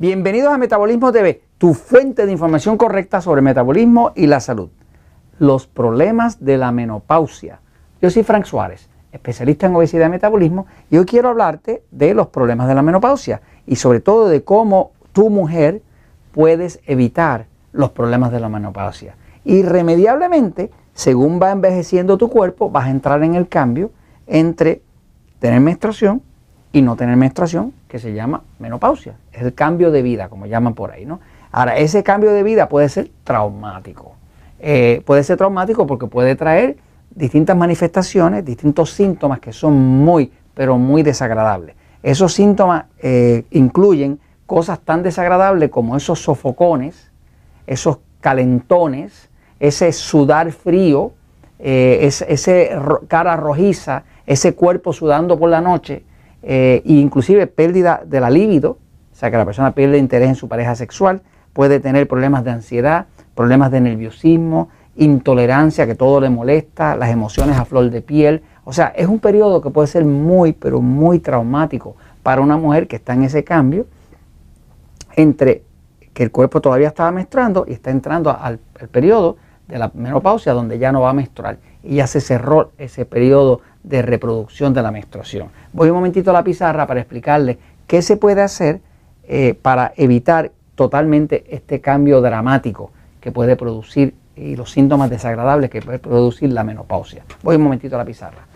Bienvenidos a Metabolismo TV, tu fuente de información correcta sobre metabolismo y la salud. Los problemas de la menopausia. Yo soy Frank Suárez, especialista en obesidad y metabolismo, y hoy quiero hablarte de los problemas de la menopausia y sobre todo de cómo tu mujer puedes evitar los problemas de la menopausia. Irremediablemente, según va envejeciendo tu cuerpo, vas a entrar en el cambio entre tener menstruación y no tener menstruación, que se llama menopausia. Es el cambio de vida, como llaman por ahí, ¿no? Ahora, ese cambio de vida puede ser traumático. Eh, puede ser traumático porque puede traer distintas manifestaciones, distintos síntomas que son muy, pero muy desagradables. Esos síntomas eh, incluyen cosas tan desagradables como esos sofocones, esos calentones, ese sudar frío, eh, ese, cara rojiza, ese cuerpo sudando por la noche, e inclusive pérdida de la libido, o sea que la persona pierde interés en su pareja sexual, puede tener problemas de ansiedad, problemas de nerviosismo, intolerancia, que todo le molesta, las emociones a flor de piel. O sea, es un periodo que puede ser muy, pero muy traumático para una mujer que está en ese cambio entre que el cuerpo todavía estaba menstruando y está entrando al, periodo de la menopausia donde ya no va a menstruar y ya se cerró ese periodo de reproducción de la menstruación. Voy un momentito a la pizarra para explicarle qué se puede hacer eh, para evitar totalmente este cambio dramático que puede producir y los síntomas desagradables que puede producir la menopausia. Voy un momentito a la pizarra.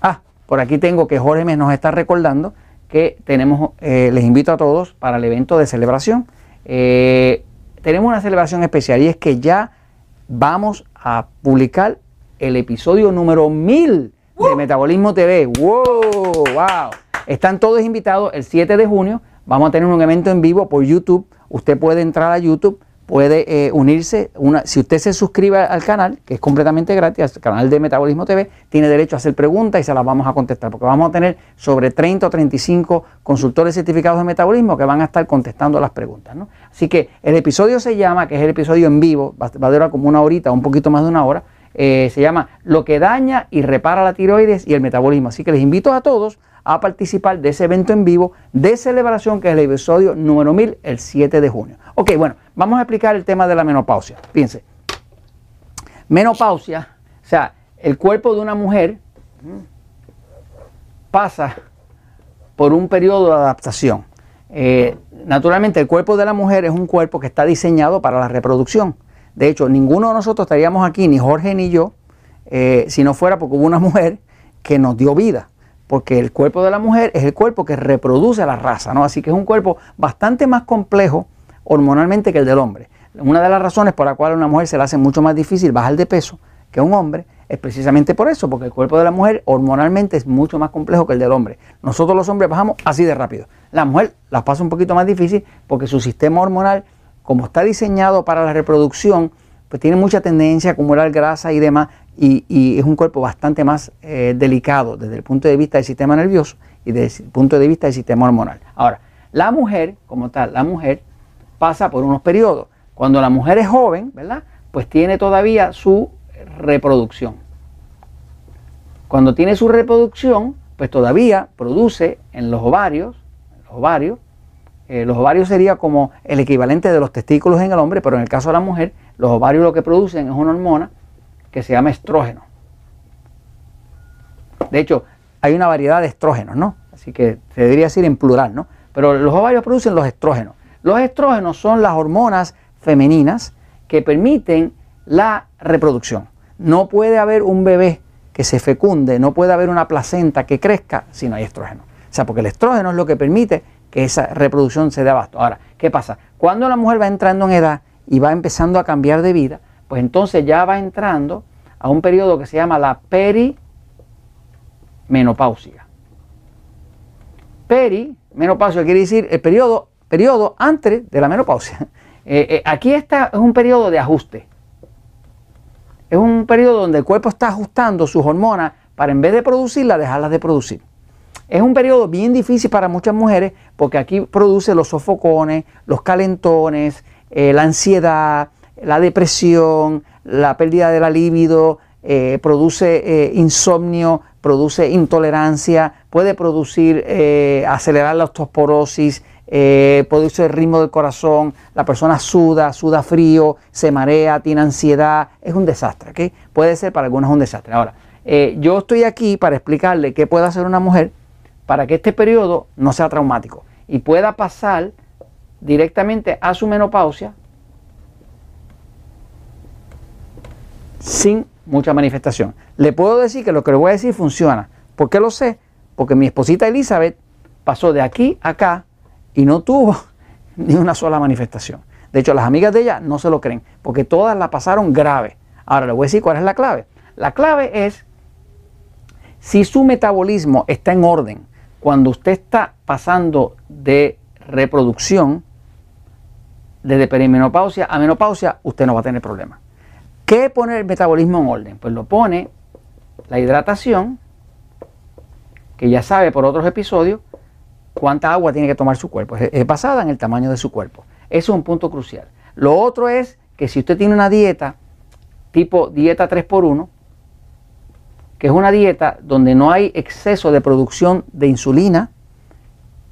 Ah, por aquí tengo que Jorge nos está recordando que tenemos, eh, les invito a todos para el evento de celebración. Eh, tenemos una celebración especial y es que ya vamos a publicar el episodio número 1000 de Metabolismo TV. ¡Wow! ¡Wow! Están todos invitados el 7 de junio. Vamos a tener un evento en vivo por YouTube. Usted puede entrar a YouTube puede eh, unirse. Una, si usted se suscribe al canal, que es completamente gratis, al canal de Metabolismo TV, tiene derecho a hacer preguntas y se las vamos a contestar, porque vamos a tener sobre 30 o 35 consultores certificados de metabolismo que van a estar contestando las preguntas. Así que el episodio se llama, que es el episodio en vivo, va, a durar como una horita, un poquito más de una hora, eh, se llama Lo que daña y repara la tiroides y el metabolismo. Así que les invito a todos a participar de ese evento en vivo de celebración que es el episodio número 1000 el 7 de junio. Ok, bueno, vamos a explicar el tema de la menopausia. Fíjense, menopausia, o sea, el cuerpo de una mujer pasa por un periodo de adaptación. Eh, naturalmente el cuerpo de la mujer es un cuerpo que está diseñado para la reproducción. De hecho, ninguno de nosotros estaríamos aquí, ni Jorge ni yo, eh, si no fuera porque hubo una mujer que nos dio vida porque el cuerpo de la mujer es el cuerpo que reproduce la raza, ¿no? Así que es un cuerpo bastante más complejo hormonalmente que el del hombre. Una de las razones por la cual a una mujer se le hace mucho más difícil bajar de peso que a un hombre es precisamente por eso, porque el cuerpo de la mujer hormonalmente es mucho más complejo que el del hombre. Nosotros los hombres bajamos así de rápido. La mujer las pasa un poquito más difícil porque su sistema hormonal, como está diseñado para la reproducción, pues tiene mucha tendencia a acumular grasa y demás, y, es un cuerpo bastante más eh, delicado desde el punto de vista del sistema nervioso y desde el punto de vista del sistema hormonal. Ahora, la mujer, como tal, la mujer pasa por unos periodos. Cuando la mujer es joven, ¿verdad? Pues tiene todavía su reproducción. Cuando tiene su reproducción, pues todavía produce en los ovarios, los ovarios, eh, los ovarios sería como el equivalente de los testículos en el hombre, pero en el caso de la mujer, los ovarios lo que producen es una hormona que se llama estrógeno. De hecho, hay una variedad de estrógenos, ¿no? Así que se debería decir en plural, ¿no? Pero los ovarios producen los estrógenos. Los estrógenos son las hormonas femeninas que permiten la reproducción. No puede haber un bebé que se fecunde, no puede haber una placenta que crezca si no hay estrógeno. O sea, porque el estrógeno es lo que permite que esa reproducción se dé abasto. Ahora, ¿qué pasa? Cuando la mujer va entrando en edad y va empezando a cambiar de vida, pues entonces ya va entrando a un periodo que se llama la perimenopausia. Perimenopausia quiere decir el periodo, periodo antes de la menopausia. Eh, eh, aquí está, es un periodo de ajuste. Es un periodo donde el cuerpo está ajustando sus hormonas para en vez de producirlas, dejarlas de producir. Es un periodo bien difícil para muchas mujeres porque aquí produce los sofocones, los calentones, eh, la ansiedad, la depresión, la pérdida de la libido, eh, produce eh, insomnio, produce intolerancia, puede producir, acelerar la osteoporosis, produce el ritmo del corazón, la persona suda, suda frío, se marea, tiene ansiedad, es un desastre, ¿ok? Puede ser para algunos un desastre. Ahora, yo estoy aquí para explicarle qué puede hacer una mujer para que este periodo no sea traumático y pueda pasar directamente a su menopausia sin mucha manifestación. Le puedo decir que lo que le voy a decir funciona. ¿Por qué lo sé? Porque mi esposita Elizabeth pasó de aquí a acá y no tuvo ni una sola manifestación. De hecho, las amigas de ella no se lo creen, porque todas la pasaron grave. Ahora le voy a decir cuál es la clave. La clave es si su metabolismo está en orden cuando usted está pasando de reproducción, desde perimenopausia a menopausia, usted no va a tener problema. ¿Qué pone el metabolismo en orden? Pues lo pone la hidratación, que ya sabe por otros episodios cuánta agua tiene que tomar su cuerpo. Es basada en el tamaño de su cuerpo. Eso es un punto crucial. Lo otro es que si usted tiene una dieta tipo dieta 3x1, que es una dieta donde no hay exceso de producción de insulina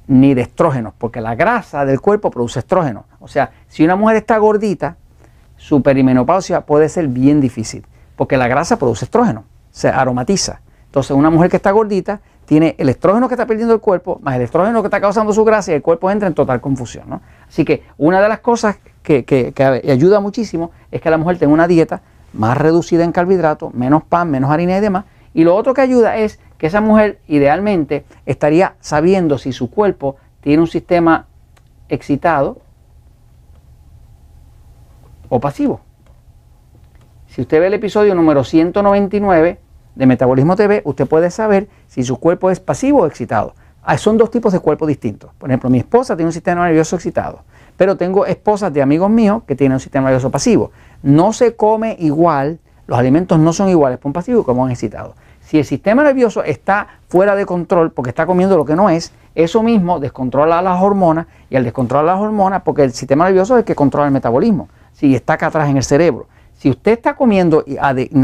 ni de estrógenos, porque la grasa del cuerpo produce estrógenos. O sea, si una mujer está gordita, su perimenopausia puede ser bien difícil, porque la grasa produce estrógeno, se aromatiza. Entonces, una mujer que está gordita tiene el estrógeno que está perdiendo el cuerpo, más el estrógeno que está causando su grasa y el cuerpo entra en total confusión. Así que una de las cosas que, ayuda muchísimo es que la mujer tenga una dieta más reducida en carbohidratos, menos pan, menos harina y demás. Y lo otro que ayuda es que esa mujer idealmente estaría sabiendo si su cuerpo tiene un sistema excitado o pasivo. Si usted ve el episodio número 199, de Metabolismo TV, usted puede saber si su cuerpo es pasivo o excitado. Ah, son dos tipos de cuerpos distintos. Por ejemplo, mi esposa tiene un sistema nervioso excitado, pero tengo esposas de amigos míos que tienen un sistema nervioso pasivo. No se come igual, los alimentos no son iguales para un pasivo como un excitado. Si el sistema nervioso está fuera de control porque está comiendo lo que no es, eso mismo descontrola las hormonas y al descontrolar las hormonas, porque el sistema nervioso es el que controla el metabolismo, si está acá atrás en el cerebro. Si usted está comiendo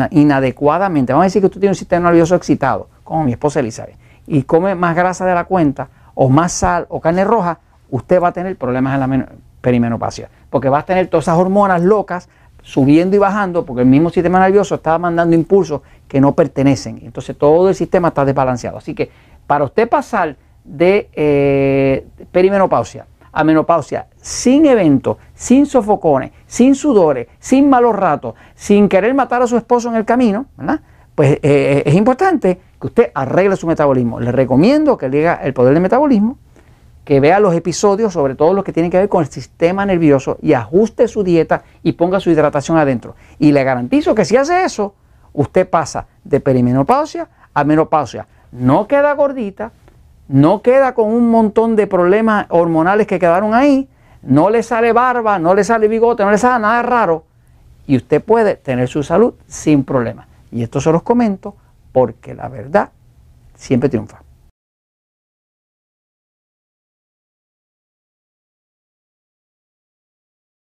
inadecuadamente, vamos a decir que usted tiene un sistema nervioso excitado, como mi esposa Elizabeth, y come más grasa de la cuenta, o más sal, o carne roja, usted va a tener problemas en la perimenopausia, porque va a tener todas esas hormonas locas subiendo y bajando, porque el mismo sistema nervioso está mandando impulsos que no pertenecen. Entonces todo el sistema está desbalanceado. Así que para usted pasar de eh, perimenopausia a menopausia sin eventos, sin sofocones, sin sudores, sin malos ratos, sin querer matar a su esposo en el camino. Pues eh, es importante que usted arregle su metabolismo. Le recomiendo que diga el poder del metabolismo, que vea los episodios, sobre todo los que tienen que ver con el sistema nervioso, y ajuste su dieta y ponga su hidratación adentro. Y le garantizo que si hace eso, usted pasa de perimenopausia a menopausia. No queda gordita, no queda con un montón de problemas hormonales que quedaron ahí, no le sale barba, no le sale bigote, no le sale nada raro y usted puede tener su salud sin problema. Y esto se los comento porque la verdad siempre triunfa.